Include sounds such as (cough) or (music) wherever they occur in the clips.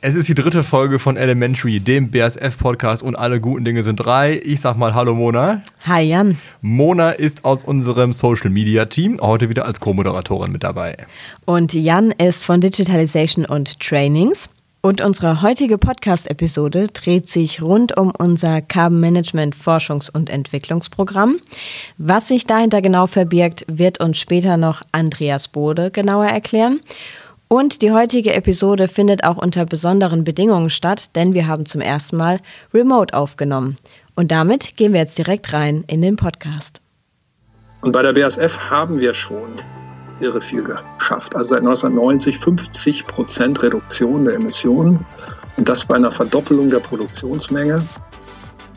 Es ist die dritte Folge von Elementary, dem BASF-Podcast und alle guten Dinge sind drei. Ich sag mal Hallo Mona. Hi Jan. Mona ist aus unserem Social Media Team heute wieder als Co-Moderatorin mit dabei. Und Jan ist von Digitalization und Trainings. Und unsere heutige Podcast-Episode dreht sich rund um unser Carbon Management Forschungs- und Entwicklungsprogramm. Was sich dahinter genau verbirgt, wird uns später noch Andreas Bode genauer erklären. Und die heutige Episode findet auch unter besonderen Bedingungen statt, denn wir haben zum ersten Mal remote aufgenommen. Und damit gehen wir jetzt direkt rein in den Podcast. Und bei der BASF haben wir schon irre viel geschafft. Also seit 1990 50 Prozent Reduktion der Emissionen und das bei einer Verdoppelung der Produktionsmenge.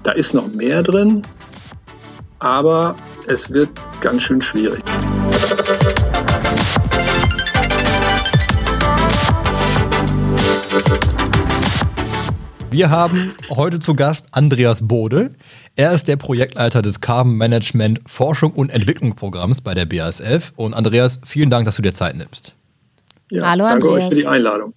Da ist noch mehr drin, aber es wird ganz schön schwierig. Wir haben heute zu Gast Andreas Bode. Er ist der Projektleiter des Carbon Management Forschung und Entwicklungsprogramms bei der BASF. Und Andreas, vielen Dank, dass du dir Zeit nimmst. Ja, Hallo danke Andreas. euch für die Einladung.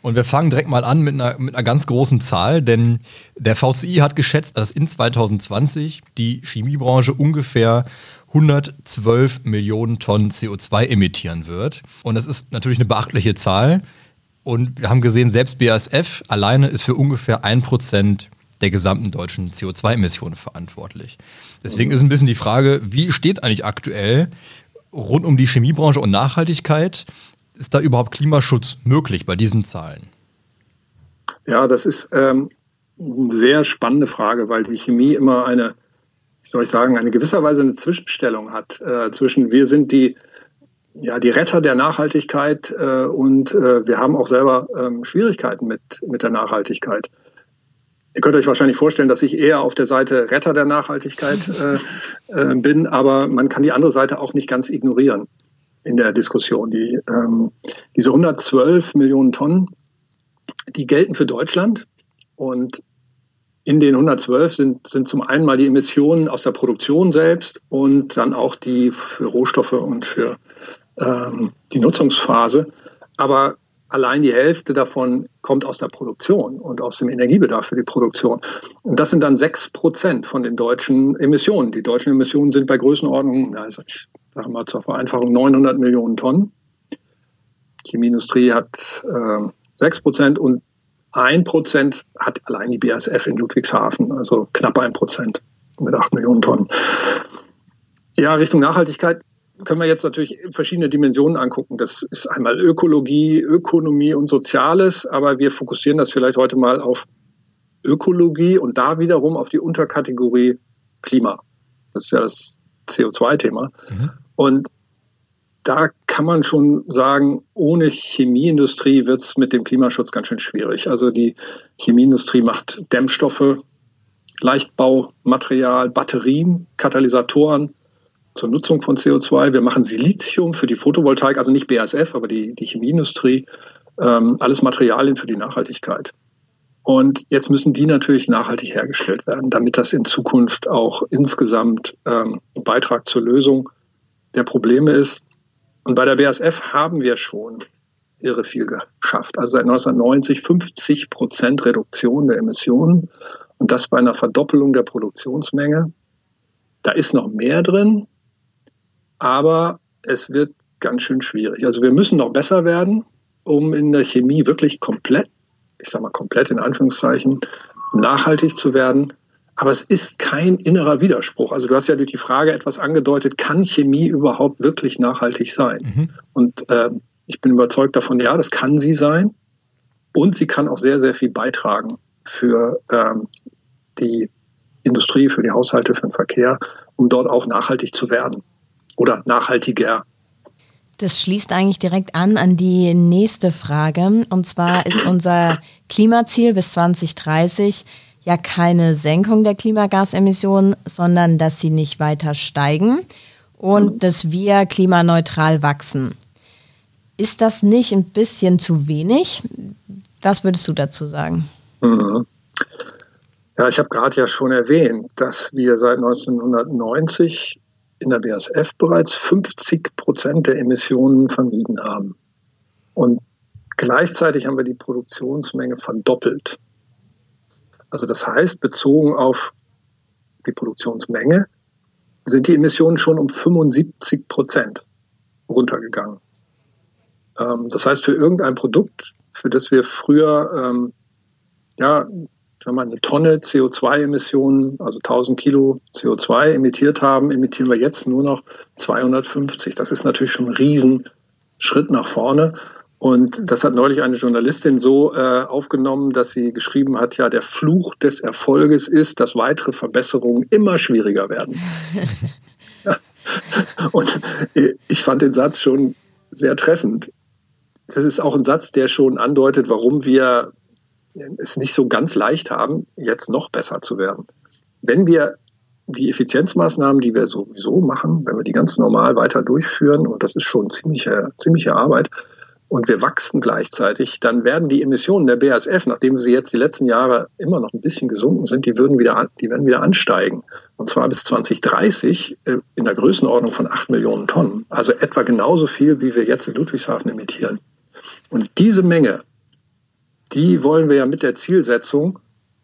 Und wir fangen direkt mal an mit einer, mit einer ganz großen Zahl, denn der VCI hat geschätzt, dass in 2020 die Chemiebranche ungefähr 112 Millionen Tonnen CO2 emittieren wird. Und das ist natürlich eine beachtliche Zahl. Und wir haben gesehen, selbst BASF alleine ist für ungefähr ein Prozent der gesamten deutschen CO2-Emissionen verantwortlich. Deswegen ist ein bisschen die Frage, wie steht es eigentlich aktuell rund um die Chemiebranche und Nachhaltigkeit? Ist da überhaupt Klimaschutz möglich bei diesen Zahlen? Ja, das ist ähm, eine sehr spannende Frage, weil die Chemie immer eine, wie soll ich sagen, eine gewisserweise eine Zwischenstellung hat äh, zwischen wir sind die ja, die Retter der Nachhaltigkeit äh, und äh, wir haben auch selber ähm, Schwierigkeiten mit, mit der Nachhaltigkeit. Ihr könnt euch wahrscheinlich vorstellen, dass ich eher auf der Seite Retter der Nachhaltigkeit (laughs) äh, äh, bin, aber man kann die andere Seite auch nicht ganz ignorieren in der Diskussion. Die, ähm, diese 112 Millionen Tonnen, die gelten für Deutschland und in den 112 sind, sind zum einen mal die Emissionen aus der Produktion selbst und dann auch die für Rohstoffe und für ähm, die Nutzungsphase. Aber allein die Hälfte davon kommt aus der Produktion und aus dem Energiebedarf für die Produktion. Und das sind dann sechs Prozent von den deutschen Emissionen. Die deutschen Emissionen sind bei Größenordnung, also ich sage mal zur Vereinfachung, 900 Millionen Tonnen. Chemieindustrie hat äh, sechs äh, Prozent und ein Prozent hat allein die BASF in Ludwigshafen, also knapp ein Prozent mit acht Millionen Tonnen. Ja, Richtung Nachhaltigkeit können wir jetzt natürlich verschiedene Dimensionen angucken. Das ist einmal Ökologie, Ökonomie und Soziales, aber wir fokussieren das vielleicht heute mal auf Ökologie und da wiederum auf die Unterkategorie Klima. Das ist ja das CO2-Thema. Mhm. Und da kann man schon sagen, ohne Chemieindustrie wird es mit dem Klimaschutz ganz schön schwierig. Also die Chemieindustrie macht Dämmstoffe, Leichtbaumaterial, Batterien, Katalysatoren, zur Nutzung von CO2. Wir machen Silizium für die Photovoltaik, also nicht BASF, aber die, die Chemieindustrie. Ähm, alles Materialien für die Nachhaltigkeit. Und jetzt müssen die natürlich nachhaltig hergestellt werden, damit das in Zukunft auch insgesamt ähm, ein Beitrag zur Lösung der Probleme ist. Und bei der BASF haben wir schon irre viel geschafft. Also seit 1990 50 Prozent Reduktion der Emissionen und das bei einer Verdoppelung der Produktionsmenge. Da ist noch mehr drin, aber es wird ganz schön schwierig. Also wir müssen noch besser werden, um in der Chemie wirklich komplett, ich sage mal komplett in Anführungszeichen, nachhaltig zu werden. Aber es ist kein innerer Widerspruch. Also du hast ja durch die Frage etwas angedeutet, kann Chemie überhaupt wirklich nachhaltig sein? Mhm. Und äh, ich bin überzeugt davon, ja, das kann sie sein. Und sie kann auch sehr, sehr viel beitragen für ähm, die Industrie, für die Haushalte, für den Verkehr, um dort auch nachhaltig zu werden oder nachhaltiger. Das schließt eigentlich direkt an an die nächste Frage. Und zwar ist unser Klimaziel bis 2030 ja keine Senkung der Klimagasemissionen, sondern dass sie nicht weiter steigen und mhm. dass wir klimaneutral wachsen. Ist das nicht ein bisschen zu wenig? Was würdest du dazu sagen? Mhm. Ja, ich habe gerade ja schon erwähnt, dass wir seit 1990 in der BASF bereits 50 Prozent der Emissionen vermieden haben. Und Gleichzeitig haben wir die Produktionsmenge verdoppelt. Also das heißt, bezogen auf die Produktionsmenge sind die Emissionen schon um 75 Prozent runtergegangen. Ähm, das heißt, für irgendein Produkt, für das wir früher ähm, ja, sagen wir, eine Tonne CO2-Emissionen, also 1000 Kilo CO2 emittiert haben, emittieren wir jetzt nur noch 250. Das ist natürlich schon ein Riesenschritt nach vorne. Und das hat neulich eine Journalistin so äh, aufgenommen, dass sie geschrieben hat, ja, der Fluch des Erfolges ist, dass weitere Verbesserungen immer schwieriger werden. (laughs) Und ich fand den Satz schon sehr treffend. Das ist auch ein Satz, der schon andeutet, warum wir es nicht so ganz leicht haben, jetzt noch besser zu werden. Wenn wir die Effizienzmaßnahmen, die wir sowieso machen, wenn wir die ganz normal weiter durchführen, und das ist schon ziemliche, ziemliche Arbeit, und wir wachsen gleichzeitig, dann werden die Emissionen der BASF, nachdem sie jetzt die letzten Jahre immer noch ein bisschen gesunken sind, die, würden wieder, die werden wieder ansteigen. Und zwar bis 2030 äh, in der Größenordnung von 8 Millionen Tonnen. Also etwa genauso viel, wie wir jetzt in Ludwigshafen emittieren. Und diese Menge die wollen wir ja mit der Zielsetzung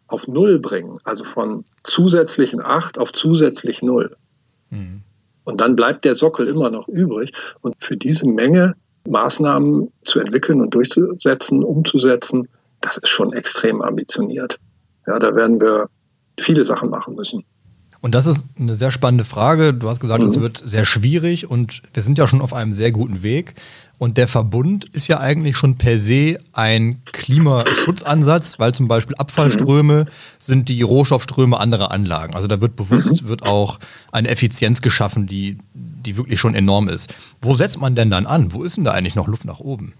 auf Null bringen, also von zusätzlichen acht auf zusätzlich Null. Mhm. Und dann bleibt der Sockel immer noch übrig. Und für diese Menge Maßnahmen zu entwickeln und durchzusetzen, umzusetzen, das ist schon extrem ambitioniert. Ja, da werden wir viele Sachen machen müssen. Und das ist eine sehr spannende Frage. Du hast gesagt, es mhm. wird sehr schwierig und wir sind ja schon auf einem sehr guten Weg. Und der Verbund ist ja eigentlich schon per se ein Klimaschutzansatz, weil zum Beispiel Abfallströme sind die Rohstoffströme anderer Anlagen. Also da wird bewusst, mhm. wird auch eine Effizienz geschaffen, die, die wirklich schon enorm ist. Wo setzt man denn dann an? Wo ist denn da eigentlich noch Luft nach oben?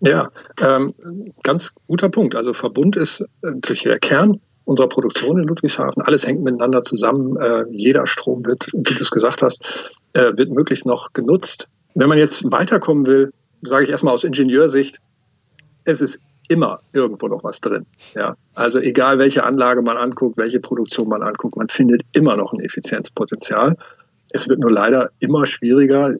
Ja, ähm, ganz guter Punkt. Also Verbund ist natürlich der Kern unserer Produktion in Ludwigshafen. Alles hängt miteinander zusammen. Äh, jeder Strom wird, wie du es gesagt hast, äh, wird möglichst noch genutzt. Wenn man jetzt weiterkommen will, sage ich erstmal aus Ingenieursicht, es ist immer irgendwo noch was drin. Ja, also egal welche Anlage man anguckt, welche Produktion man anguckt, man findet immer noch ein Effizienzpotenzial. Es wird nur leider immer schwieriger,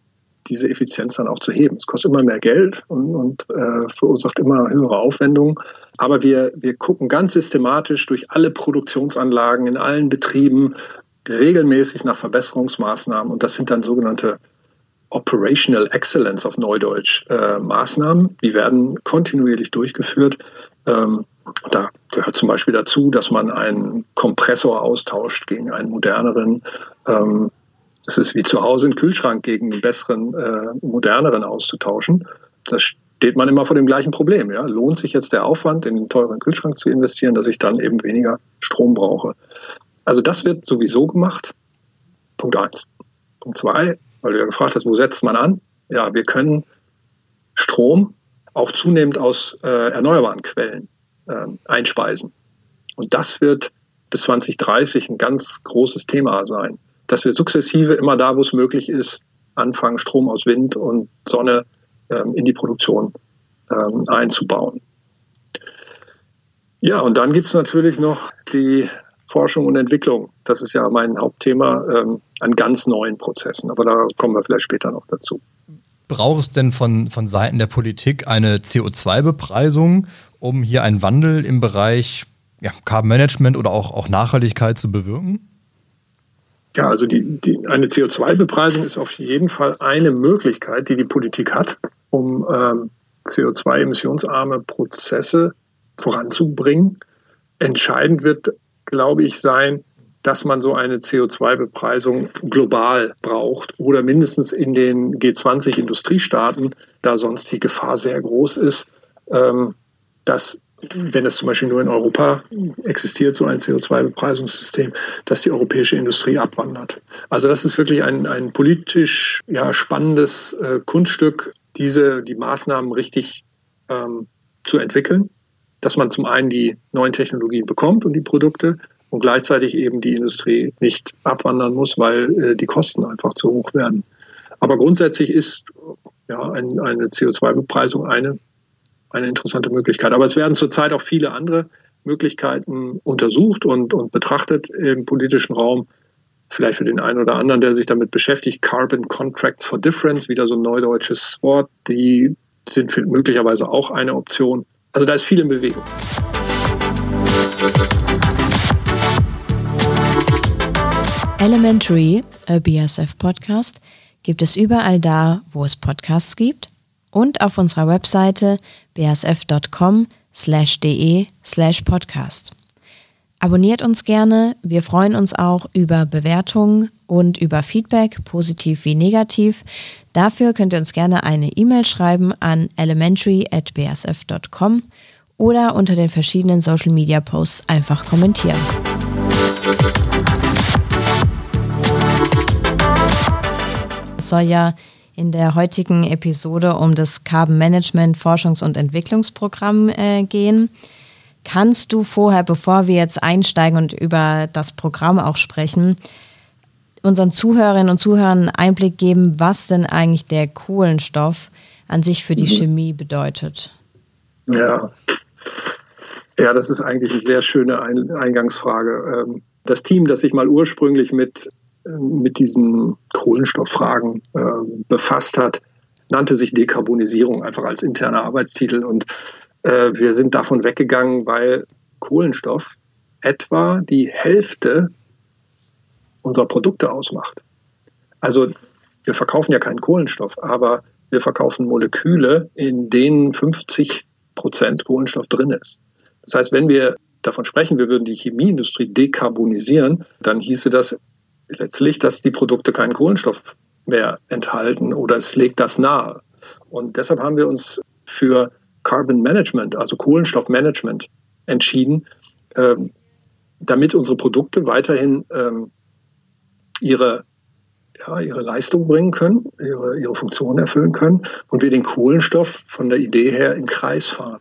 diese Effizienz dann auch zu heben. Es kostet immer mehr Geld und, und äh, verursacht immer höhere Aufwendungen. Aber wir, wir gucken ganz systematisch durch alle Produktionsanlagen in allen Betrieben regelmäßig nach Verbesserungsmaßnahmen. Und das sind dann sogenannte Operational Excellence auf Neudeutsch äh, Maßnahmen. Die werden kontinuierlich durchgeführt. Ähm, da gehört zum Beispiel dazu, dass man einen Kompressor austauscht gegen einen moderneren. Ähm, das ist wie zu Hause einen Kühlschrank gegen einen besseren, äh, moderneren auszutauschen. Da steht man immer vor dem gleichen Problem. Ja? Lohnt sich jetzt der Aufwand, in einen teuren Kühlschrank zu investieren, dass ich dann eben weniger Strom brauche? Also das wird sowieso gemacht. Punkt eins. Punkt zwei, weil du ja gefragt hast, wo setzt man an? Ja, wir können Strom auch zunehmend aus äh, erneuerbaren Quellen äh, einspeisen. Und das wird bis 2030 ein ganz großes Thema sein, dass wir sukzessive immer da, wo es möglich ist, anfangen, Strom aus Wind und Sonne ähm, in die Produktion ähm, einzubauen. Ja, und dann gibt es natürlich noch die Forschung und Entwicklung. Das ist ja mein Hauptthema ähm, an ganz neuen Prozessen. Aber da kommen wir vielleicht später noch dazu. Braucht es denn von, von Seiten der Politik eine CO2-Bepreisung, um hier einen Wandel im Bereich ja, Carbon Management oder auch, auch Nachhaltigkeit zu bewirken? Ja, also die, die, eine CO2-Bepreisung ist auf jeden Fall eine Möglichkeit, die die Politik hat, um ähm, CO2-emissionsarme Prozesse voranzubringen. Entscheidend wird glaube ich, sein, dass man so eine CO2-Bepreisung global braucht oder mindestens in den G20-Industriestaaten, da sonst die Gefahr sehr groß ist, ähm, dass wenn es zum Beispiel nur in Europa existiert, so ein CO2-Bepreisungssystem, dass die europäische Industrie abwandert. Also das ist wirklich ein, ein politisch ja, spannendes äh, Kunststück, diese, die Maßnahmen richtig ähm, zu entwickeln dass man zum einen die neuen Technologien bekommt und die Produkte und gleichzeitig eben die Industrie nicht abwandern muss, weil äh, die Kosten einfach zu hoch werden. Aber grundsätzlich ist ja ein, eine CO2-Bepreisung eine, eine interessante Möglichkeit. Aber es werden zurzeit auch viele andere Möglichkeiten untersucht und, und betrachtet im politischen Raum. Vielleicht für den einen oder anderen, der sich damit beschäftigt, Carbon Contracts for Difference, wieder so ein neudeutsches Wort, die sind möglicherweise auch eine Option. Also da ist viel in Bewegung. Elementary, a BSF Podcast, gibt es überall da, wo es Podcasts gibt und auf unserer Webseite bsf.com slash de slash podcast. Abonniert uns gerne, wir freuen uns auch über Bewertungen und über Feedback, positiv wie negativ. Dafür könnt ihr uns gerne eine E-Mail schreiben an elementary at bsf.com oder unter den verschiedenen Social Media Posts einfach kommentieren. Es soll ja in der heutigen Episode um das Carbon Management Forschungs- und Entwicklungsprogramm äh, gehen. Kannst du vorher, bevor wir jetzt einsteigen und über das Programm auch sprechen, unseren Zuhörerinnen und Zuhörern einen Einblick geben, was denn eigentlich der Kohlenstoff an sich für die mhm. Chemie bedeutet? Ja. Ja, das ist eigentlich eine sehr schöne Eingangsfrage. Ähm, das Team, das sich mal ursprünglich mit mit diesen Kohlenstofffragen äh, befasst hat, nannte sich Dekarbonisierung einfach als interner Arbeitstitel. Und äh, wir sind davon weggegangen, weil Kohlenstoff etwa die Hälfte unserer Produkte ausmacht. Also wir verkaufen ja keinen Kohlenstoff, aber wir verkaufen Moleküle, in denen 50 Prozent Kohlenstoff drin ist. Das heißt, wenn wir davon sprechen, wir würden die Chemieindustrie dekarbonisieren, dann hieße das letztlich, dass die Produkte keinen Kohlenstoff mehr enthalten oder es legt das nahe. Und deshalb haben wir uns für Carbon Management, also Kohlenstoffmanagement, entschieden, ähm, damit unsere Produkte weiterhin ähm, ihre, ja, ihre Leistung bringen können, ihre, ihre Funktion erfüllen können und wir den Kohlenstoff von der Idee her im Kreis fahren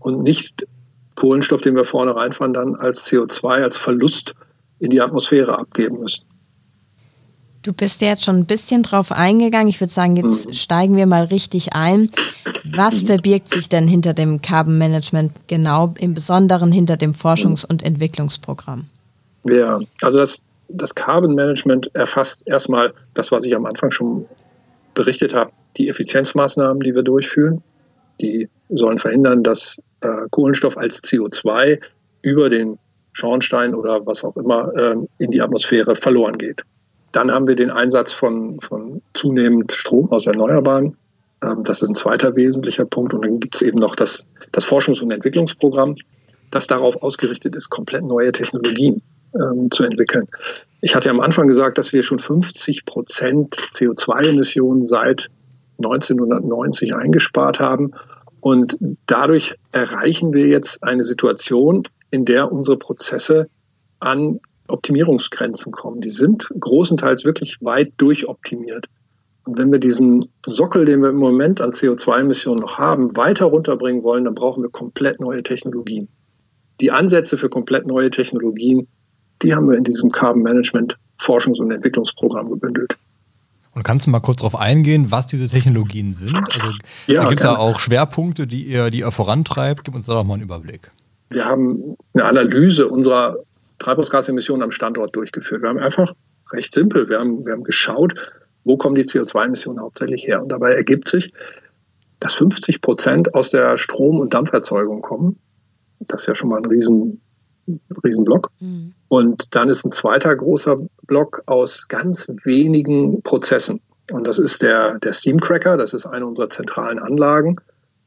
und nicht Kohlenstoff, den wir vorne reinfahren, dann als CO2, als Verlust in die Atmosphäre abgeben müssen. Du bist ja jetzt schon ein bisschen drauf eingegangen. Ich würde sagen, jetzt mhm. steigen wir mal richtig ein. Was verbirgt sich denn hinter dem Carbon Management genau, im Besonderen hinter dem Forschungs- und Entwicklungsprogramm? Ja, also das, das Carbon Management erfasst erstmal das, was ich am Anfang schon berichtet habe, die Effizienzmaßnahmen, die wir durchführen. Die sollen verhindern, dass äh, Kohlenstoff als CO2 über den Schornstein oder was auch immer äh, in die Atmosphäre verloren geht. Dann haben wir den Einsatz von, von zunehmend Strom aus Erneuerbaren. Ähm, das ist ein zweiter wesentlicher Punkt. Und dann gibt es eben noch das, das Forschungs- und Entwicklungsprogramm, das darauf ausgerichtet ist, komplett neue Technologien ähm, zu entwickeln. Ich hatte am Anfang gesagt, dass wir schon 50 Prozent CO2-Emissionen seit 1990 eingespart haben. Und dadurch erreichen wir jetzt eine Situation, in der unsere Prozesse an Optimierungsgrenzen kommen. Die sind großenteils wirklich weit durchoptimiert. Und wenn wir diesen Sockel, den wir im Moment an CO2-Emissionen noch haben, weiter runterbringen wollen, dann brauchen wir komplett neue Technologien. Die Ansätze für komplett neue Technologien, die haben wir in diesem Carbon Management Forschungs- und Entwicklungsprogramm gebündelt. Und kannst du mal kurz darauf eingehen, was diese Technologien sind? Also ja, da gibt es ja auch Schwerpunkte, die ihr, die ihr vorantreibt. Gib uns da doch mal einen Überblick. Wir haben eine Analyse unserer Treibhausgasemissionen am Standort durchgeführt. Wir haben einfach recht simpel, wir haben, wir haben geschaut, wo kommen die CO2-Emissionen hauptsächlich her. Und dabei ergibt sich, dass 50 Prozent aus der Strom- und Dampferzeugung kommen. Das ist ja schon mal ein riesen, riesen Block. Mhm. Und dann ist ein zweiter großer Block aus ganz wenigen Prozessen. Und das ist der, der Steamcracker, das ist eine unserer zentralen Anlagen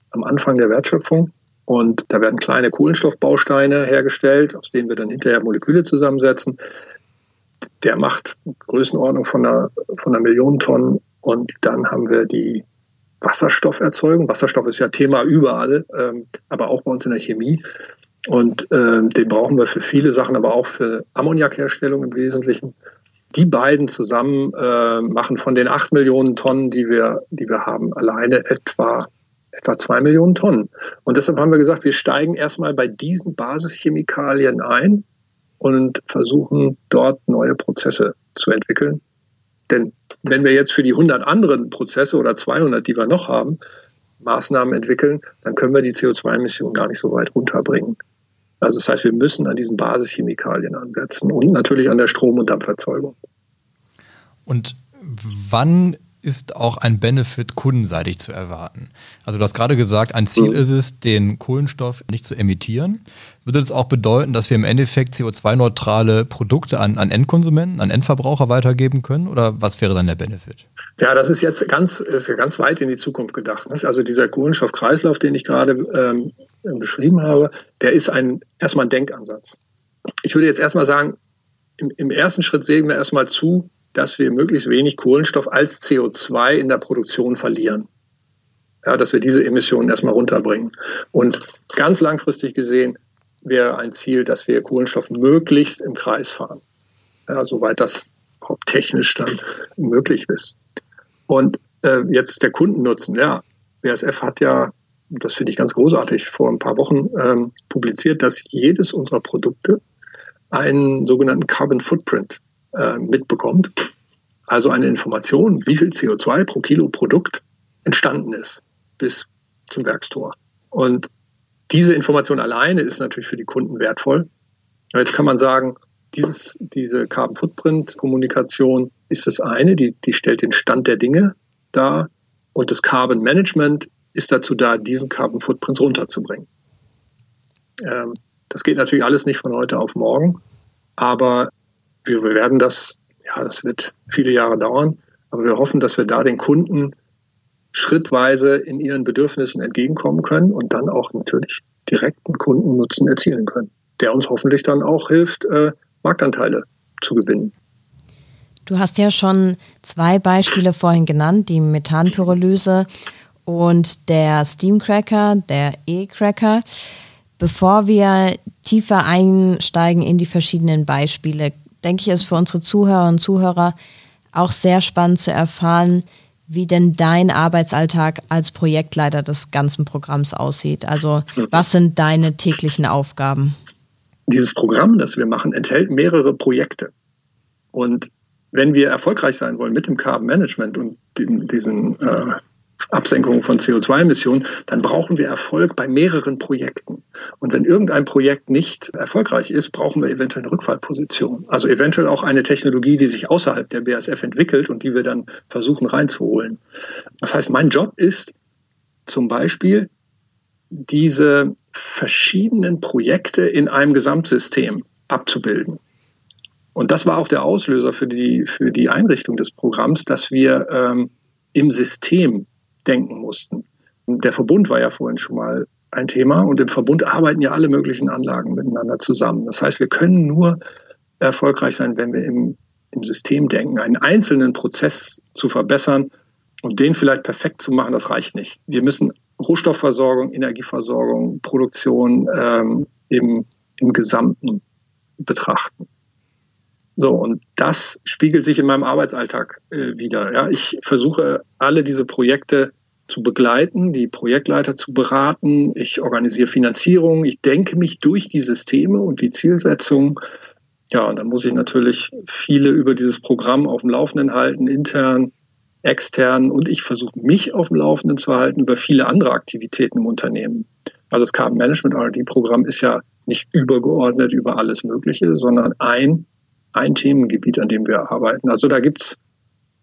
am Anfang der Wertschöpfung. Und da werden kleine Kohlenstoffbausteine hergestellt, aus denen wir dann hinterher Moleküle zusammensetzen. Der macht Größenordnung von einer, von einer Million Tonnen. Und dann haben wir die Wasserstofferzeugung. Wasserstoff ist ja Thema überall, ähm, aber auch bei uns in der Chemie. Und äh, den brauchen wir für viele Sachen, aber auch für Ammoniakherstellung im Wesentlichen. Die beiden zusammen äh, machen von den acht Millionen Tonnen, die wir, die wir haben, alleine etwa etwa zwei Millionen Tonnen. Und deshalb haben wir gesagt, wir steigen erstmal bei diesen Basischemikalien ein und versuchen dort neue Prozesse zu entwickeln. Denn wenn wir jetzt für die 100 anderen Prozesse oder 200, die wir noch haben, Maßnahmen entwickeln, dann können wir die CO2-Emissionen gar nicht so weit runterbringen. Also das heißt, wir müssen an diesen Basischemikalien ansetzen und natürlich an der Strom- und Dampferzeugung. Und wann ist auch ein Benefit kundenseitig zu erwarten? Also du hast gerade gesagt, ein Ziel mhm. ist es, den Kohlenstoff nicht zu emittieren. Würde das auch bedeuten, dass wir im Endeffekt CO2-neutrale Produkte an, an Endkonsumenten, an Endverbraucher weitergeben können? Oder was wäre dann der Benefit? Ja, das ist jetzt ganz, ist ganz weit in die Zukunft gedacht. Nicht? Also dieser Kohlenstoffkreislauf, den ich gerade ähm, beschrieben habe, der ist ein, erstmal ein Denkansatz. Ich würde jetzt erstmal sagen, im, im ersten Schritt sehen wir erstmal zu, dass wir möglichst wenig Kohlenstoff als CO2 in der Produktion verlieren. Ja, dass wir diese Emissionen erstmal runterbringen. Und ganz langfristig gesehen wäre ein Ziel, dass wir Kohlenstoff möglichst im Kreis fahren. Ja, soweit das überhaupt technisch dann möglich ist. Und äh, jetzt der Kundennutzen. Ja, BASF hat ja, das finde ich ganz großartig, vor ein paar Wochen ähm, publiziert, dass jedes unserer Produkte einen sogenannten Carbon Footprint äh, mitbekommt. Also eine Information, wie viel CO2 pro Kilo Produkt entstanden ist bis zum Werkstor. Und diese Information alleine ist natürlich für die Kunden wertvoll. Jetzt kann man sagen, dieses, diese Carbon Footprint Kommunikation ist das eine, die, die stellt den Stand der Dinge dar. Und das Carbon Management ist dazu da, diesen Carbon Footprints runterzubringen. Ähm, das geht natürlich alles nicht von heute auf morgen, aber wir werden das, ja, das wird viele Jahre dauern, aber wir hoffen, dass wir da den Kunden schrittweise in ihren Bedürfnissen entgegenkommen können und dann auch natürlich direkten Kundennutzen erzielen können, der uns hoffentlich dann auch hilft, äh, Marktanteile zu gewinnen. Du hast ja schon zwei Beispiele vorhin genannt, die Methanpyrolyse und der Steamcracker, der E-Cracker. Bevor wir tiefer einsteigen in die verschiedenen Beispiele, denke ich, ist für unsere Zuhörer und Zuhörer auch sehr spannend zu erfahren, wie denn dein Arbeitsalltag als Projektleiter des ganzen Programms aussieht. Also was sind deine täglichen Aufgaben? Dieses Programm, das wir machen, enthält mehrere Projekte. Und wenn wir erfolgreich sein wollen mit dem Carbon Management und diesen äh, Absenkung von CO2-Emissionen, dann brauchen wir Erfolg bei mehreren Projekten. Und wenn irgendein Projekt nicht erfolgreich ist, brauchen wir eventuell eine Rückfallposition. Also eventuell auch eine Technologie, die sich außerhalb der BASF entwickelt und die wir dann versuchen reinzuholen. Das heißt, mein Job ist zum Beispiel, diese verschiedenen Projekte in einem Gesamtsystem abzubilden. Und das war auch der Auslöser für die, für die Einrichtung des Programms, dass wir ähm, im System denken mussten. Der Verbund war ja vorhin schon mal ein Thema und im Verbund arbeiten ja alle möglichen Anlagen miteinander zusammen. Das heißt, wir können nur erfolgreich sein, wenn wir im, im System denken. Einen einzelnen Prozess zu verbessern und den vielleicht perfekt zu machen, das reicht nicht. Wir müssen Rohstoffversorgung, Energieversorgung, Produktion ähm, im, im Gesamten betrachten. So, und das spiegelt sich in meinem Arbeitsalltag äh, wieder. Ja, ich versuche alle diese Projekte zu begleiten, die Projektleiter zu beraten. Ich organisiere Finanzierung. Ich denke mich durch die Systeme und die Zielsetzung. Ja, und dann muss ich natürlich viele über dieses Programm auf dem Laufenden halten, intern, extern. Und ich versuche mich auf dem Laufenden zu halten über viele andere Aktivitäten im Unternehmen. Also das Carbon Management R&D Programm ist ja nicht übergeordnet über alles Mögliche, sondern ein ein Themengebiet, an dem wir arbeiten. Also da gibt's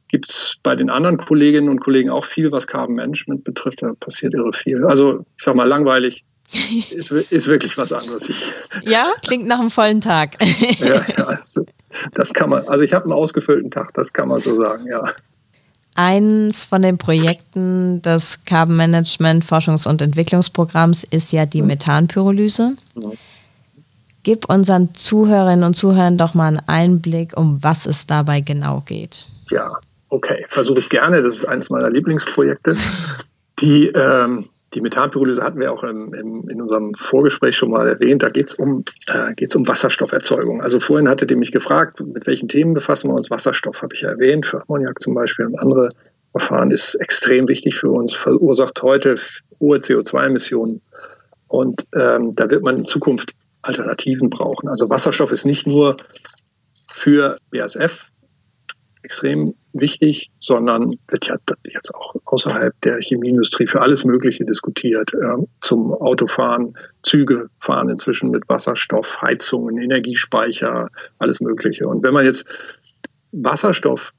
gibt's bei den anderen Kolleginnen und Kollegen auch viel, was Carbon Management betrifft. Da passiert irre viel. Also ich sag mal, langweilig (laughs) ist, ist wirklich was anderes. Ja, klingt nach einem vollen Tag. (laughs) ja, ja also, das kann man, also ich habe einen ausgefüllten Tag, das kann man so sagen, ja. Eins von den Projekten des Carbon Management Forschungs- und Entwicklungsprogramms ist ja die hm. Methanpyrolyse. Gib unseren Zuhörerinnen und Zuhörern doch mal einen Einblick, um was es dabei genau geht. Ja, okay, versuche ich gerne. Das ist eines meiner Lieblingsprojekte. Die, ähm, die Methanpyrolyse hatten wir auch im, im, in unserem Vorgespräch schon mal erwähnt. Da geht es um, äh, um Wasserstofferzeugung. Also vorhin hattet ihr mich gefragt, mit welchen Themen befassen wir uns? Wasserstoff habe ich ja erwähnt, für Ammoniak zum Beispiel und andere Verfahren ist extrem wichtig für uns, verursacht heute hohe CO2-Emissionen. Und ähm, da wird man in Zukunft Alternativen brauchen. Also Wasserstoff ist nicht nur für BASF extrem wichtig, sondern wird ja jetzt auch außerhalb der Chemieindustrie für alles Mögliche diskutiert. Äh, zum Autofahren, Züge fahren inzwischen mit Wasserstoff, Heizungen, Energiespeicher, alles Mögliche. Und wenn man jetzt Wasserstoff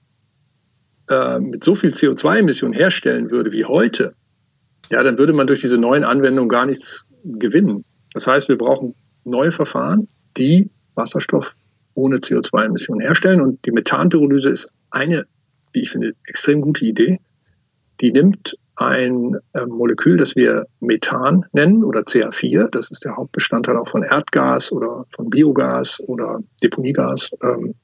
äh, mit so viel CO2-Emissionen herstellen würde wie heute, ja, dann würde man durch diese neuen Anwendungen gar nichts gewinnen. Das heißt, wir brauchen neue Verfahren, die Wasserstoff ohne CO2-Emissionen herstellen. Und die Methanpyrolyse ist eine, wie ich finde, extrem gute Idee. Die nimmt ein äh, Molekül, das wir Methan nennen oder CH4. Das ist der Hauptbestandteil auch von Erdgas oder von Biogas oder Deponiegas. Ähm,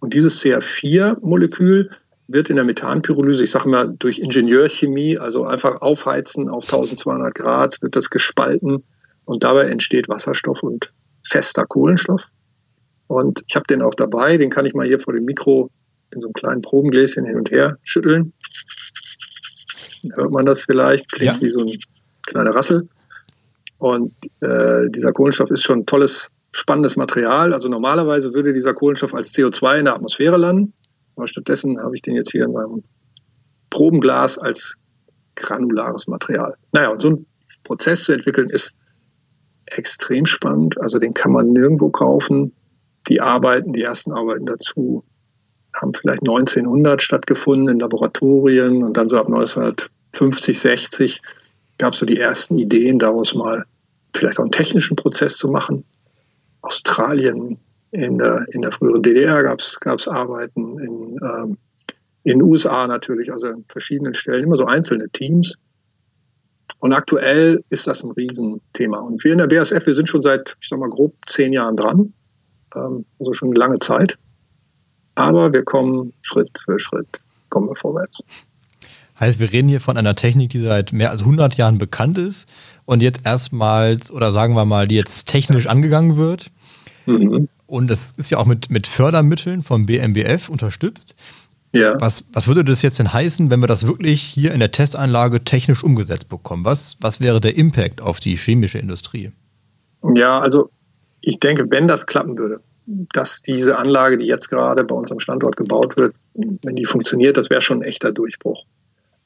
und dieses CH4-Molekül wird in der Methanpyrolyse, ich sage mal durch Ingenieurchemie, also einfach aufheizen auf 1200 Grad, wird das gespalten und dabei entsteht Wasserstoff und fester Kohlenstoff. Und ich habe den auch dabei, den kann ich mal hier vor dem Mikro in so einem kleinen Probengläschen hin und her schütteln. Hört man das vielleicht? Klingt ja. wie so ein kleiner Rassel. Und äh, dieser Kohlenstoff ist schon ein tolles, spannendes Material. Also normalerweise würde dieser Kohlenstoff als CO2 in der Atmosphäre landen. Aber stattdessen habe ich den jetzt hier in meinem Probenglas als granulares Material. Naja, und so ein Prozess zu entwickeln ist extrem spannend. Also den kann man nirgendwo kaufen. Die Arbeiten, die ersten Arbeiten dazu haben vielleicht 1900 stattgefunden in Laboratorien und dann so ab 1950, 60 gab es so die ersten Ideen, daraus mal vielleicht auch einen technischen Prozess zu machen. Australien, in der, in der früheren DDR gab es Arbeiten, in, ähm, in den USA natürlich, also an verschiedenen Stellen, immer so einzelne Teams. Und aktuell ist das ein Riesenthema. Und wir in der BASF, wir sind schon seit, ich sag mal, grob zehn Jahren dran. Ähm, also schon eine lange Zeit. Aber wir kommen Schritt für Schritt, kommen wir vorwärts. Heißt, wir reden hier von einer Technik, die seit mehr als 100 Jahren bekannt ist und jetzt erstmals, oder sagen wir mal, die jetzt technisch angegangen wird. Mhm. Und das ist ja auch mit, mit Fördermitteln vom BMBF unterstützt. Ja. Was, was würde das jetzt denn heißen, wenn wir das wirklich hier in der Testanlage technisch umgesetzt bekommen? Was, was wäre der Impact auf die chemische Industrie? Ja, also ich denke, wenn das klappen würde, dass diese Anlage, die jetzt gerade bei uns am Standort gebaut wird, wenn die funktioniert, das wäre schon ein echter Durchbruch.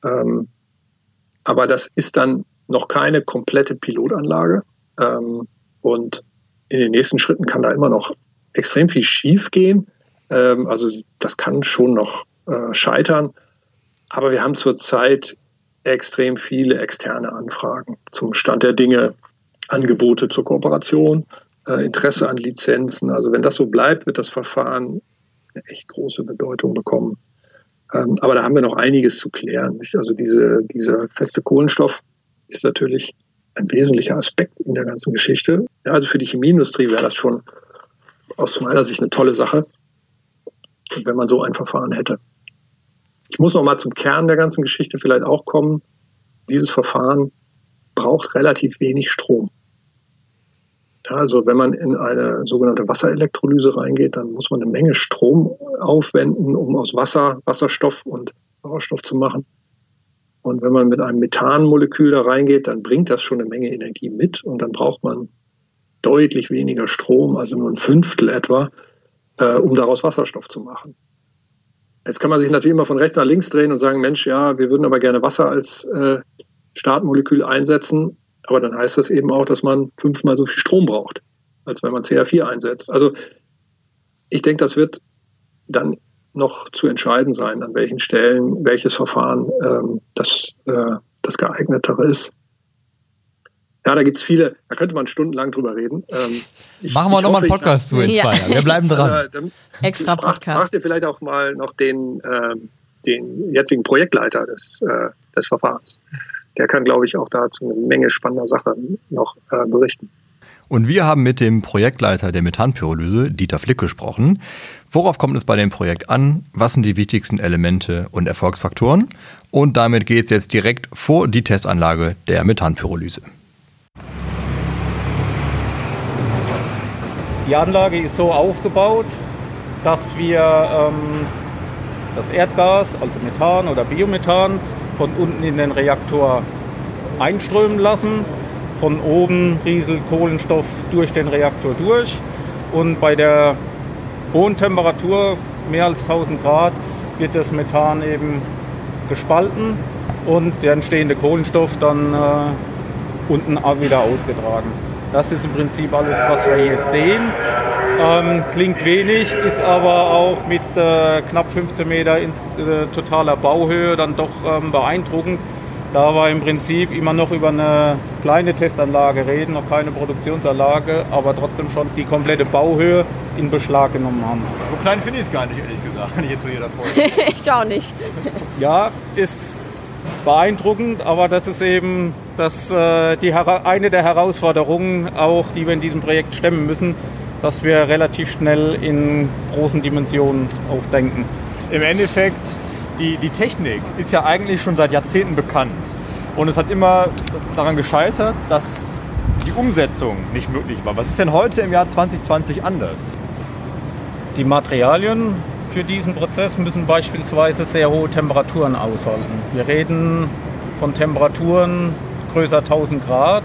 Ähm, aber das ist dann noch keine komplette Pilotanlage. Ähm, und in den nächsten Schritten kann da immer noch extrem viel schief gehen. Ähm, also das kann schon noch äh, scheitern. Aber wir haben zurzeit extrem viele externe Anfragen zum Stand der Dinge, Angebote zur Kooperation, äh, Interesse an Lizenzen. Also wenn das so bleibt, wird das Verfahren eine echt große Bedeutung bekommen. Ähm, aber da haben wir noch einiges zu klären. Also diese, dieser feste Kohlenstoff ist natürlich ein wesentlicher Aspekt in der ganzen Geschichte. Also für die Chemieindustrie wäre das schon aus meiner Sicht eine tolle Sache, wenn man so ein Verfahren hätte. Ich muss noch mal zum Kern der ganzen Geschichte vielleicht auch kommen. Dieses Verfahren braucht relativ wenig Strom. Also wenn man in eine sogenannte Wasserelektrolyse reingeht, dann muss man eine Menge Strom aufwenden, um aus Wasser Wasserstoff und Sauerstoff zu machen. Und wenn man mit einem Methanmolekül da reingeht, dann bringt das schon eine Menge Energie mit und dann braucht man deutlich weniger Strom, also nur ein Fünftel etwa, äh, um daraus Wasserstoff zu machen. Jetzt kann man sich natürlich immer von rechts nach links drehen und sagen, Mensch, ja, wir würden aber gerne Wasser als äh, Startmolekül einsetzen, aber dann heißt das eben auch, dass man fünfmal so viel Strom braucht, als wenn man CH4 einsetzt. Also ich denke, das wird dann noch zu entscheiden sein, an welchen Stellen welches Verfahren ähm, das, äh, das geeignetere ist. Ja, da gibt es viele, da könnte man stundenlang drüber reden. Ähm, ich, Machen wir nochmal einen Podcast zu in zwei Jahren. Wir bleiben dran. Äh, Extra Podcast. Fragt ihr vielleicht auch mal noch den, äh, den jetzigen Projektleiter des, äh, des Verfahrens. Der kann, glaube ich, auch dazu eine Menge spannender Sachen noch äh, berichten. Und wir haben mit dem Projektleiter der Methanpyrolyse, Dieter Flick, gesprochen. Worauf kommt es bei dem Projekt an? Was sind die wichtigsten Elemente und Erfolgsfaktoren? Und damit geht es jetzt direkt vor die Testanlage der Methanpyrolyse. Die Anlage ist so aufgebaut, dass wir ähm, das Erdgas, also Methan oder Biomethan, von unten in den Reaktor einströmen lassen. Von oben rieselt Kohlenstoff durch den Reaktor durch. Und bei der hohen Temperatur, mehr als 1000 Grad, wird das Methan eben gespalten und der entstehende Kohlenstoff dann äh, unten wieder ausgetragen. Das ist im Prinzip alles, was wir hier sehen. Ähm, klingt wenig, ist aber auch mit äh, knapp 15 Meter in äh, totaler Bauhöhe dann doch ähm, beeindruckend. Da wir im Prinzip immer noch über eine kleine Testanlage reden, noch keine Produktionsanlage, aber trotzdem schon die komplette Bauhöhe in Beschlag genommen haben. So klein finde ich es gar nicht, ehrlich gesagt, wenn ich jetzt hier davor (laughs) ich auch nicht. Ja, ist beeindruckend, aber das ist eben das, äh, die, eine der Herausforderungen, auch die wir in diesem Projekt stemmen müssen, dass wir relativ schnell in großen Dimensionen auch denken. Im Endeffekt, die, die Technik ist ja eigentlich schon seit Jahrzehnten bekannt. Und es hat immer daran gescheitert, dass die Umsetzung nicht möglich war. Was ist denn heute im Jahr 2020 anders? Die Materialien für diesen Prozess müssen beispielsweise sehr hohe Temperaturen aushalten. Wir reden von Temperaturen größer 1000 Grad.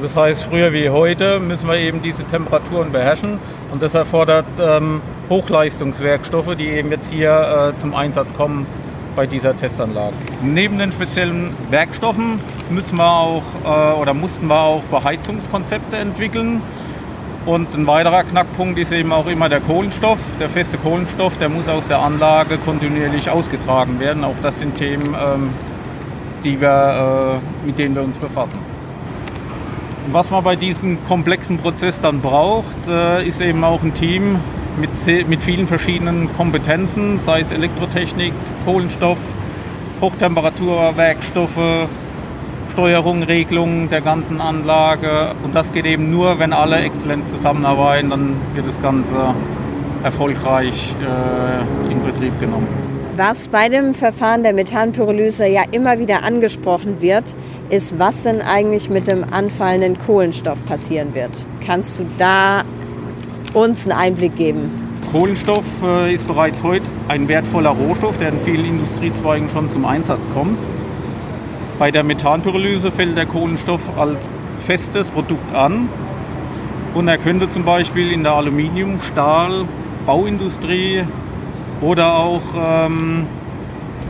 Das heißt, früher wie heute müssen wir eben diese Temperaturen beherrschen. Und das erfordert ähm, Hochleistungswerkstoffe, die eben jetzt hier äh, zum Einsatz kommen bei dieser Testanlage. Neben den speziellen Werkstoffen müssen wir auch äh, oder mussten wir auch Beheizungskonzepte entwickeln. Und ein weiterer Knackpunkt ist eben auch immer der Kohlenstoff. Der feste Kohlenstoff, der muss aus der Anlage kontinuierlich ausgetragen werden. Auch das sind Themen, ähm, die wir, äh, mit denen wir uns befassen. Und was man bei diesem komplexen Prozess dann braucht, äh, ist eben auch ein Team mit, mit vielen verschiedenen Kompetenzen, sei es Elektrotechnik, Kohlenstoff, Hochtemperaturwerkstoffe, Steuerung, Regelung der ganzen Anlage. Und das geht eben nur, wenn alle exzellent zusammenarbeiten, dann wird das Ganze erfolgreich äh, in Betrieb genommen. Was bei dem Verfahren der Methanpyrolyse ja immer wieder angesprochen wird, ist, was denn eigentlich mit dem anfallenden Kohlenstoff passieren wird. Kannst du da uns einen Einblick geben? Kohlenstoff äh, ist bereits heute ein wertvoller Rohstoff, der in vielen Industriezweigen schon zum Einsatz kommt. Bei der Methanpyrolyse fällt der Kohlenstoff als festes Produkt an und er könnte zum Beispiel in der Aluminium-, Stahl-, Bauindustrie oder auch ähm,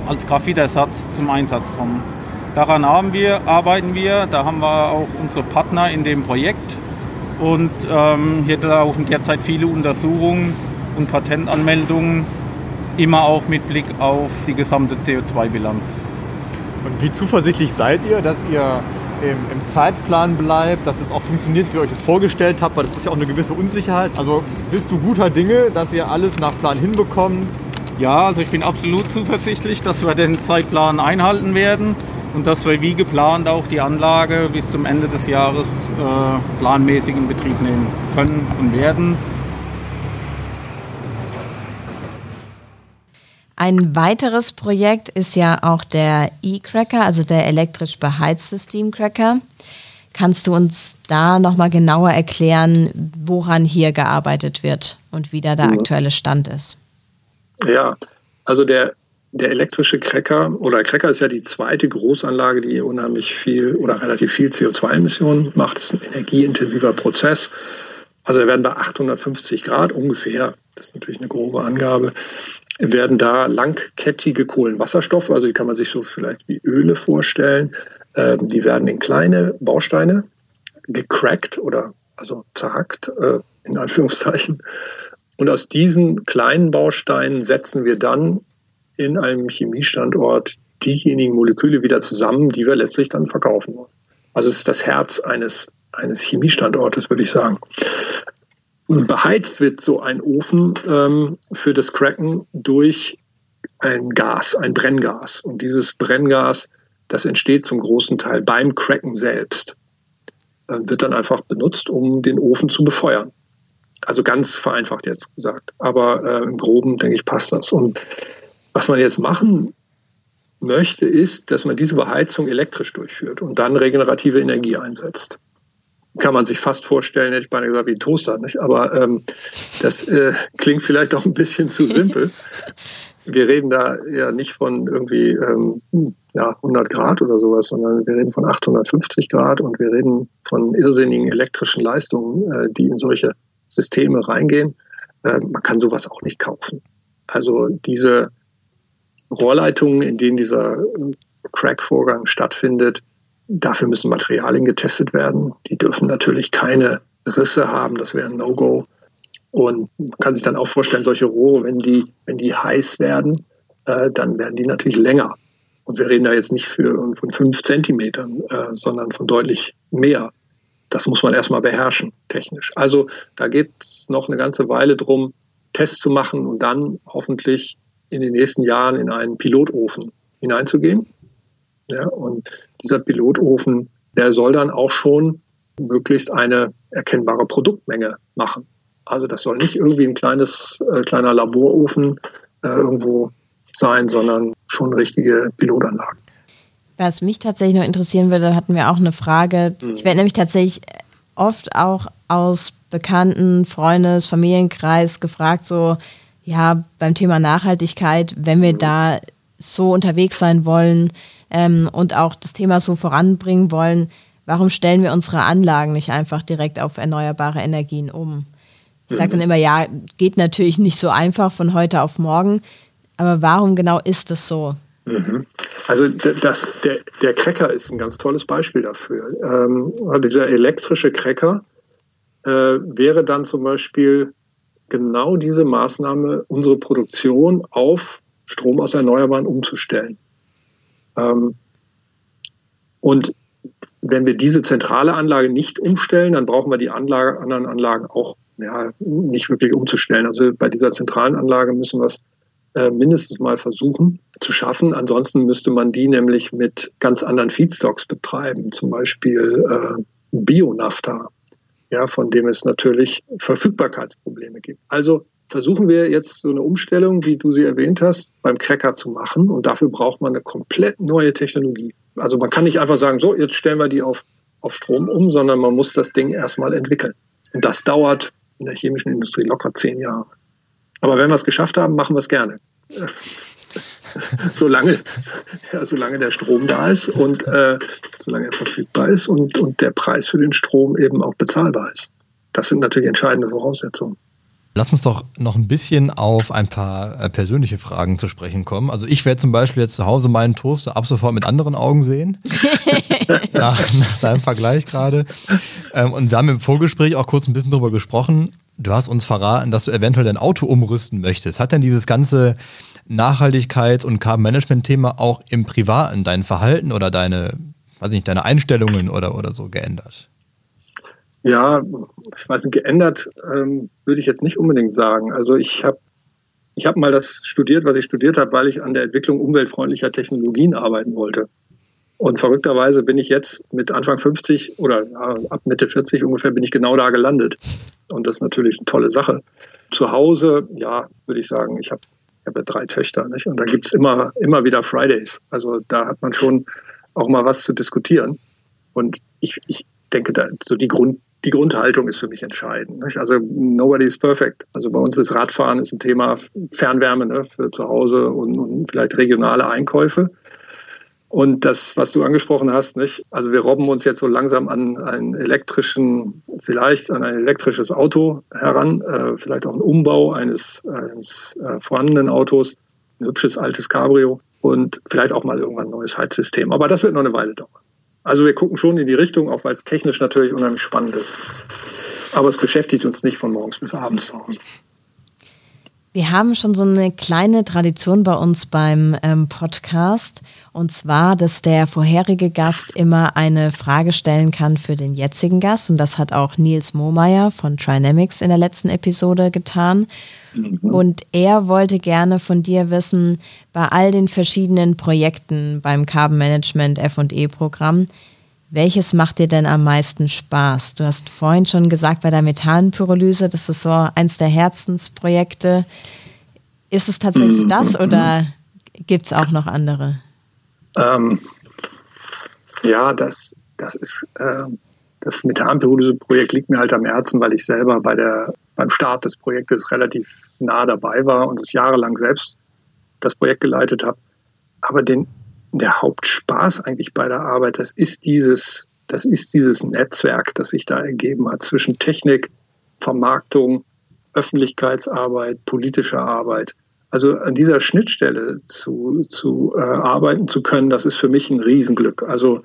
als Graphitersatz zum Einsatz kommen. Daran haben wir, arbeiten wir, da haben wir auch unsere Partner in dem Projekt und ähm, hier laufen derzeit viele Untersuchungen und Patentanmeldungen, immer auch mit Blick auf die gesamte CO2-Bilanz. Und wie zuversichtlich seid ihr, dass ihr im, im, Zeitplan bleibt, dass es auch funktioniert, wie ihr euch das vorgestellt habt, weil das ist ja auch eine gewisse Unsicherheit. Also bist du guter Dinge, dass ihr alles nach Plan hinbekommt? Ja, also ich bin absolut zuversichtlich, dass wir den Zeitplan einhalten werden und dass wir wie geplant auch die Anlage bis zum Ende des Jahres äh, planmäßig in Betrieb nehmen können und werden. Ein weiteres Projekt ist ja auch der E-Cracker, also der elektrisch beheizte Steam-Cracker. Kannst du uns da nochmal genauer erklären, woran hier gearbeitet wird und wie da der mhm. aktuelle Stand ist? Ja, also der, der elektrische Cracker oder Cracker ist ja die zweite Großanlage, die unheimlich viel oder relativ viel CO2-Emissionen macht. Das ist ein energieintensiver Prozess. Also wir werden bei 850 Grad ungefähr, das ist natürlich eine grobe Angabe, werden da langkettige Kohlenwasserstoffe, also die kann man sich so vielleicht wie Öle vorstellen, äh, die werden in kleine Bausteine gecrackt oder also zerhackt, äh, in Anführungszeichen. Und aus diesen kleinen Bausteinen setzen wir dann in einem Chemiestandort diejenigen Moleküle wieder zusammen, die wir letztlich dann verkaufen wollen. Also es ist das Herz eines, eines Chemiestandortes, würde ich sagen. Beheizt wird so ein Ofen ähm, für das Cracken durch ein Gas, ein Brenngas. Und dieses Brenngas, das entsteht zum großen Teil beim Cracken selbst, äh, wird dann einfach benutzt, um den Ofen zu befeuern. Also ganz vereinfacht jetzt gesagt. Aber äh, im Groben, denke ich, passt das. Und was man jetzt machen möchte, ist, dass man diese Beheizung elektrisch durchführt und dann regenerative Energie einsetzt kann man sich fast vorstellen, hätte ich beinahe gesagt, wie ein Toaster, nicht? Aber ähm, das äh, klingt vielleicht auch ein bisschen zu simpel. Wir reden da ja nicht von irgendwie ähm, ja, 100 Grad oder sowas, sondern wir reden von 850 Grad und wir reden von irrsinnigen elektrischen Leistungen, äh, die in solche Systeme reingehen. Äh, man kann sowas auch nicht kaufen. Also diese Rohrleitungen, in denen dieser Crack-Vorgang stattfindet, Dafür müssen Materialien getestet werden. Die dürfen natürlich keine Risse haben, das wäre ein No-Go. Und man kann sich dann auch vorstellen, solche Rohre, wenn die, wenn die heiß werden, äh, dann werden die natürlich länger. Und wir reden da jetzt nicht für, von fünf Zentimetern, äh, sondern von deutlich mehr. Das muss man erstmal beherrschen, technisch. Also da geht es noch eine ganze Weile drum, Tests zu machen und dann hoffentlich in den nächsten Jahren in einen Pilotofen hineinzugehen. Ja, und dieser Pilotofen, der soll dann auch schon möglichst eine erkennbare Produktmenge machen. Also das soll nicht irgendwie ein kleines, äh, kleiner Laborofen äh, irgendwo sein, sondern schon richtige Pilotanlagen. Was mich tatsächlich noch interessieren würde, hatten wir auch eine Frage. Mhm. Ich werde nämlich tatsächlich oft auch aus Bekannten, Freundes, Familienkreis gefragt, so, ja, beim Thema Nachhaltigkeit, wenn wir mhm. da so unterwegs sein wollen ähm, und auch das Thema so voranbringen wollen, warum stellen wir unsere Anlagen nicht einfach direkt auf erneuerbare Energien um? Ich sage dann immer, ja, geht natürlich nicht so einfach von heute auf morgen, aber warum genau ist das so? Mhm. Also das, der, der Cracker ist ein ganz tolles Beispiel dafür. Ähm, dieser elektrische Cracker äh, wäre dann zum Beispiel genau diese Maßnahme, unsere Produktion auf Strom aus Erneuerbaren umzustellen. Ähm, und wenn wir diese zentrale Anlage nicht umstellen, dann brauchen wir die Anlage, anderen Anlagen auch ja, nicht wirklich umzustellen. Also bei dieser zentralen Anlage müssen wir es äh, mindestens mal versuchen zu schaffen. Ansonsten müsste man die nämlich mit ganz anderen Feedstocks betreiben, zum Beispiel äh, Bionafta, ja, von dem es natürlich Verfügbarkeitsprobleme gibt. Also versuchen wir jetzt so eine Umstellung, wie du sie erwähnt hast, beim Cracker zu machen. Und dafür braucht man eine komplett neue Technologie. Also man kann nicht einfach sagen, so, jetzt stellen wir die auf, auf Strom um, sondern man muss das Ding erstmal entwickeln. Und das dauert in der chemischen Industrie locker zehn Jahre. Aber wenn wir es geschafft haben, machen wir es gerne. (laughs) solange, ja, solange der Strom da ist und äh, solange er verfügbar ist und, und der Preis für den Strom eben auch bezahlbar ist. Das sind natürlich entscheidende Voraussetzungen. Lass uns doch noch ein bisschen auf ein paar äh, persönliche Fragen zu sprechen kommen. Also ich werde zum Beispiel jetzt zu Hause meinen Toaster ab sofort mit anderen Augen sehen. (laughs) nach, nach deinem Vergleich gerade. Ähm, und wir haben im Vorgespräch auch kurz ein bisschen darüber gesprochen. Du hast uns verraten, dass du eventuell dein Auto umrüsten möchtest. Hat denn dieses ganze Nachhaltigkeits- und Carbon-Management-Thema auch im Privaten dein Verhalten oder deine, weiß nicht, deine Einstellungen oder, oder so geändert? Ja, ich weiß nicht, geändert ähm, würde ich jetzt nicht unbedingt sagen. Also ich habe ich hab mal das studiert, was ich studiert habe, weil ich an der Entwicklung umweltfreundlicher Technologien arbeiten wollte. Und verrückterweise bin ich jetzt mit Anfang 50 oder ab Mitte 40 ungefähr bin ich genau da gelandet. Und das ist natürlich eine tolle Sache. Zu Hause, ja, würde ich sagen, ich habe ich hab ja drei Töchter nicht? und da gibt's immer, immer wieder Fridays. Also da hat man schon auch mal was zu diskutieren. Und ich, ich denke, da, so die Grund, die Grundhaltung ist für mich entscheidend. Nicht? Also nobody is perfect. Also bei uns ist Radfahren ist ein Thema Fernwärme ne, für zu Hause und, und vielleicht regionale Einkäufe. Und das, was du angesprochen hast, nicht? Also wir robben uns jetzt so langsam an einen elektrischen, vielleicht an ein elektrisches Auto heran, äh, vielleicht auch einen Umbau eines, eines äh, vorhandenen Autos, ein hübsches altes Cabrio und vielleicht auch mal irgendwann ein neues Heizsystem. Aber das wird noch eine Weile dauern. Also wir gucken schon in die Richtung, auch weil es technisch natürlich unheimlich spannend ist. Aber es beschäftigt uns nicht von morgens bis abends. Wir haben schon so eine kleine Tradition bei uns beim ähm, Podcast. Und zwar, dass der vorherige Gast immer eine Frage stellen kann für den jetzigen Gast. Und das hat auch Nils Mohmeier von Trinamics in der letzten Episode getan. Mhm. Und er wollte gerne von dir wissen, bei all den verschiedenen Projekten beim Carbon Management FE-Programm, welches macht dir denn am meisten Spaß? Du hast vorhin schon gesagt, bei der Methanpyrolyse, das ist so eins der Herzensprojekte. Ist es tatsächlich mhm. das oder gibt es auch noch andere? Ähm, ja, das, das ist äh, das Methanpyrolyse-Projekt liegt mir halt am Herzen, weil ich selber bei der beim Start des Projektes relativ nah dabei war und es jahrelang selbst das Projekt geleitet habe. Aber den, der Hauptspaß eigentlich bei der Arbeit, das ist dieses, das ist dieses Netzwerk, das sich da ergeben hat zwischen Technik, Vermarktung, Öffentlichkeitsarbeit, politischer Arbeit. Also an dieser Schnittstelle zu, zu äh, arbeiten zu können, das ist für mich ein Riesenglück. Also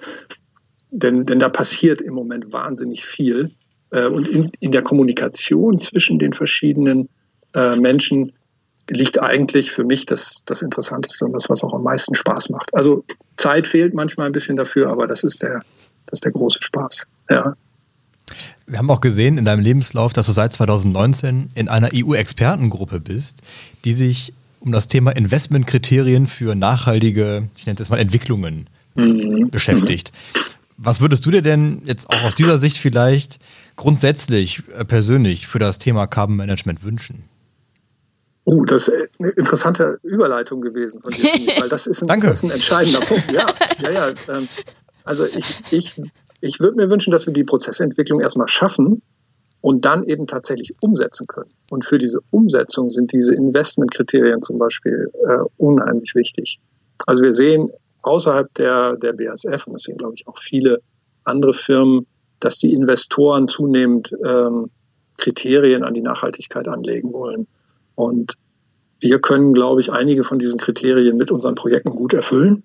denn, denn da passiert im Moment wahnsinnig viel äh, und in, in der Kommunikation zwischen den verschiedenen äh, Menschen liegt eigentlich für mich das, das Interessanteste und das, was auch am meisten Spaß macht. Also Zeit fehlt manchmal ein bisschen dafür, aber das ist der, das ist der große Spaß. Ja. Wir haben auch gesehen in deinem Lebenslauf, dass du seit 2019 in einer EU-Expertengruppe bist, die sich um das Thema Investmentkriterien für nachhaltige, ich nenne es mal Entwicklungen mhm. beschäftigt. Was würdest du dir denn jetzt auch aus dieser Sicht vielleicht grundsätzlich äh, persönlich für das Thema Carbon Management wünschen? Oh, das ist eine interessante Überleitung gewesen von dir, weil das ist ein, (laughs) Danke. Das ist ein entscheidender Punkt. Ja, ja, ja. Ähm, also ich, ich, ich würde mir wünschen, dass wir die Prozessentwicklung erstmal schaffen und dann eben tatsächlich umsetzen können. Und für diese Umsetzung sind diese Investmentkriterien zum Beispiel äh, unheimlich wichtig. Also wir sehen außerhalb der, der BASF, und das sehen, glaube ich, auch viele andere Firmen, dass die Investoren zunehmend ähm, Kriterien an die Nachhaltigkeit anlegen wollen. Und wir können, glaube ich, einige von diesen Kriterien mit unseren Projekten gut erfüllen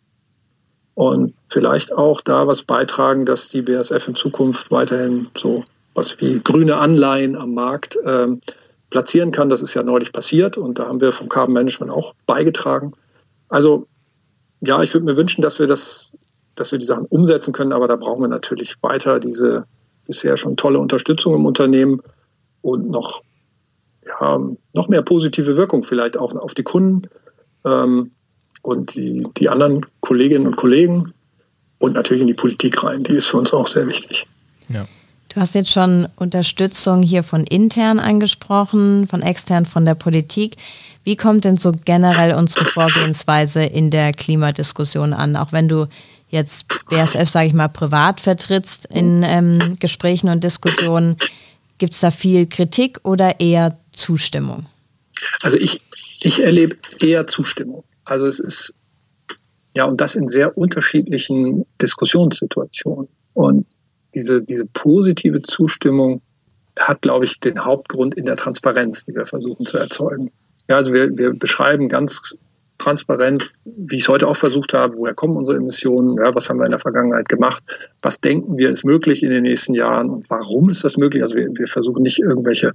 und vielleicht auch da was beitragen, dass die BASF in Zukunft weiterhin so was wie grüne Anleihen am Markt ähm, platzieren kann. Das ist ja neulich passiert und da haben wir vom Carbon Management auch beigetragen. Also ja, ich würde mir wünschen, dass wir das, dass wir die Sachen umsetzen können, aber da brauchen wir natürlich weiter diese bisher schon tolle Unterstützung im Unternehmen und noch, ja, noch mehr positive Wirkung vielleicht auch auf die Kunden ähm, und die, die anderen Kolleginnen und Kollegen und natürlich in die Politik rein. Die ist für uns auch sehr wichtig. Ja. Du hast jetzt schon Unterstützung hier von intern angesprochen, von extern, von der Politik. Wie kommt denn so generell unsere Vorgehensweise in der Klimadiskussion an? Auch wenn du jetzt BSF, sage ich mal, privat vertrittst in ähm, Gesprächen und Diskussionen, gibt es da viel Kritik oder eher Zustimmung? Also ich, ich erlebe eher Zustimmung. Also es ist, ja, und das in sehr unterschiedlichen Diskussionssituationen. Und diese, diese positive Zustimmung hat, glaube ich, den Hauptgrund in der Transparenz, die wir versuchen zu erzeugen. Ja, also wir, wir beschreiben ganz transparent, wie ich es heute auch versucht habe, woher kommen unsere Emissionen, ja, was haben wir in der Vergangenheit gemacht, was denken wir ist möglich in den nächsten Jahren und warum ist das möglich. Also wir, wir versuchen nicht irgendwelche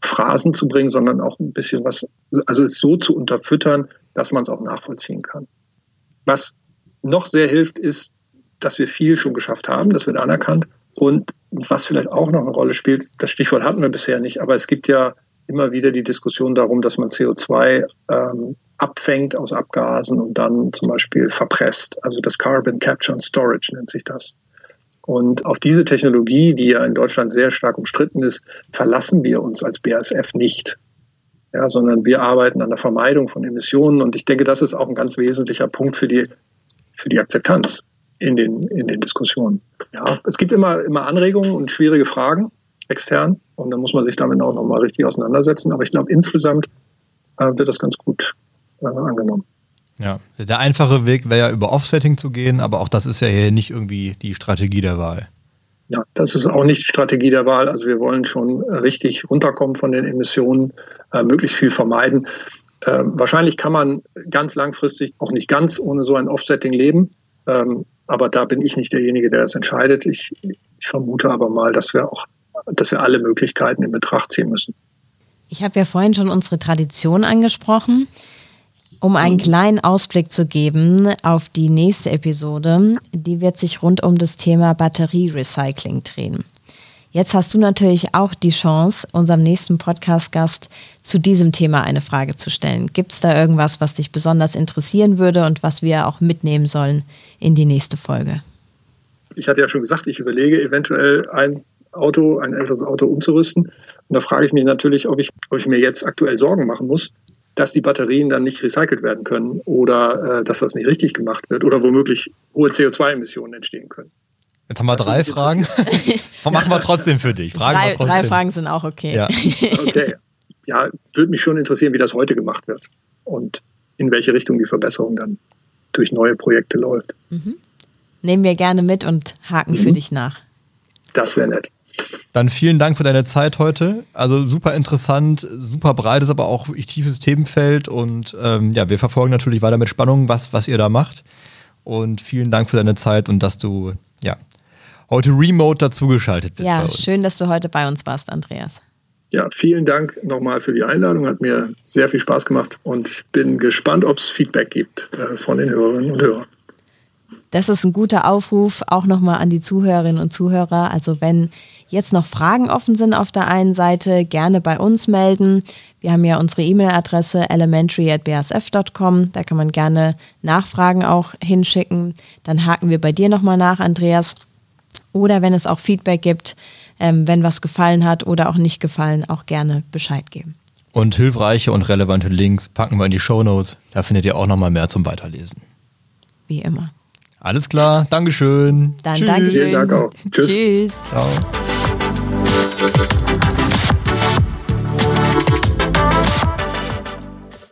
Phrasen zu bringen, sondern auch ein bisschen was, also es so zu unterfüttern, dass man es auch nachvollziehen kann. Was noch sehr hilft, ist dass wir viel schon geschafft haben, das wird anerkannt. Und was vielleicht auch noch eine Rolle spielt, das Stichwort hatten wir bisher nicht, aber es gibt ja immer wieder die Diskussion darum, dass man CO2 ähm, abfängt aus Abgasen und dann zum Beispiel verpresst. Also das Carbon Capture and Storage nennt sich das. Und auf diese Technologie, die ja in Deutschland sehr stark umstritten ist, verlassen wir uns als BASF nicht. Ja, sondern wir arbeiten an der Vermeidung von Emissionen. Und ich denke, das ist auch ein ganz wesentlicher Punkt für die, für die Akzeptanz in den, in den Diskussionen. Ja, es gibt immer, immer Anregungen und schwierige Fragen extern und dann muss man sich damit auch nochmal richtig auseinandersetzen. Aber ich glaube, insgesamt äh, wird das ganz gut äh, angenommen. Ja, der einfache Weg wäre ja über Offsetting zu gehen, aber auch das ist ja hier nicht irgendwie die Strategie der Wahl. Ja, das ist auch nicht die Strategie der Wahl. Also wir wollen schon richtig runterkommen von den Emissionen, äh, möglichst viel vermeiden. Äh, wahrscheinlich kann man ganz langfristig auch nicht ganz ohne so ein Offsetting leben. Ähm, aber da bin ich nicht derjenige, der das entscheidet. Ich, ich vermute aber mal, dass wir auch, dass wir alle Möglichkeiten in Betracht ziehen müssen. Ich habe ja vorhin schon unsere Tradition angesprochen. Um einen mhm. kleinen Ausblick zu geben auf die nächste Episode, die wird sich rund um das Thema Batterierecycling drehen. Jetzt hast du natürlich auch die Chance, unserem nächsten Podcast-Gast zu diesem Thema eine Frage zu stellen. Gibt es da irgendwas, was dich besonders interessieren würde und was wir auch mitnehmen sollen in die nächste Folge? Ich hatte ja schon gesagt, ich überlege eventuell ein Auto, ein älteres Auto umzurüsten. Und da frage ich mich natürlich, ob ich, ob ich mir jetzt aktuell Sorgen machen muss, dass die Batterien dann nicht recycelt werden können oder äh, dass das nicht richtig gemacht wird oder womöglich hohe CO2-Emissionen entstehen können. Jetzt haben wir drei Fragen. (laughs) Machen wir trotzdem für dich. Fragen drei, drei, Fragen sind auch okay. Ja. okay. Ja, würde mich schon interessieren, wie das heute gemacht wird und in welche Richtung die Verbesserung dann durch neue Projekte läuft. Mhm. Nehmen wir gerne mit und haken mhm. für dich nach. Das wäre nett. Dann vielen Dank für deine Zeit heute. Also super interessant, super breites, aber auch tiefes Themenfeld. Und ähm, ja, wir verfolgen natürlich weiter mit Spannung, was, was ihr da macht. Und vielen Dank für deine Zeit und dass du ja, heute remote dazugeschaltet bist. Ja, schön, dass du heute bei uns warst, Andreas. Ja, vielen Dank nochmal für die Einladung. Hat mir sehr viel Spaß gemacht und ich bin gespannt, ob es Feedback gibt äh, von den Hörerinnen und Hörern. Das ist ein guter Aufruf auch nochmal an die Zuhörerinnen und Zuhörer. Also wenn jetzt noch Fragen offen sind auf der einen Seite, gerne bei uns melden. Wir haben ja unsere E-Mail-Adresse elementary.bsf.com. Da kann man gerne Nachfragen auch hinschicken. Dann haken wir bei dir nochmal nach, Andreas. Oder wenn es auch Feedback gibt, ähm, wenn was gefallen hat oder auch nicht gefallen, auch gerne Bescheid geben. Und hilfreiche und relevante Links packen wir in die Show Notes. Da findet ihr auch nochmal mehr zum Weiterlesen. Wie immer. Alles klar, Dankeschön. Dann Tschüss. Dankeschön. Vielen Dank auch. Tschüss. Tschüss. Ciao. Thank you.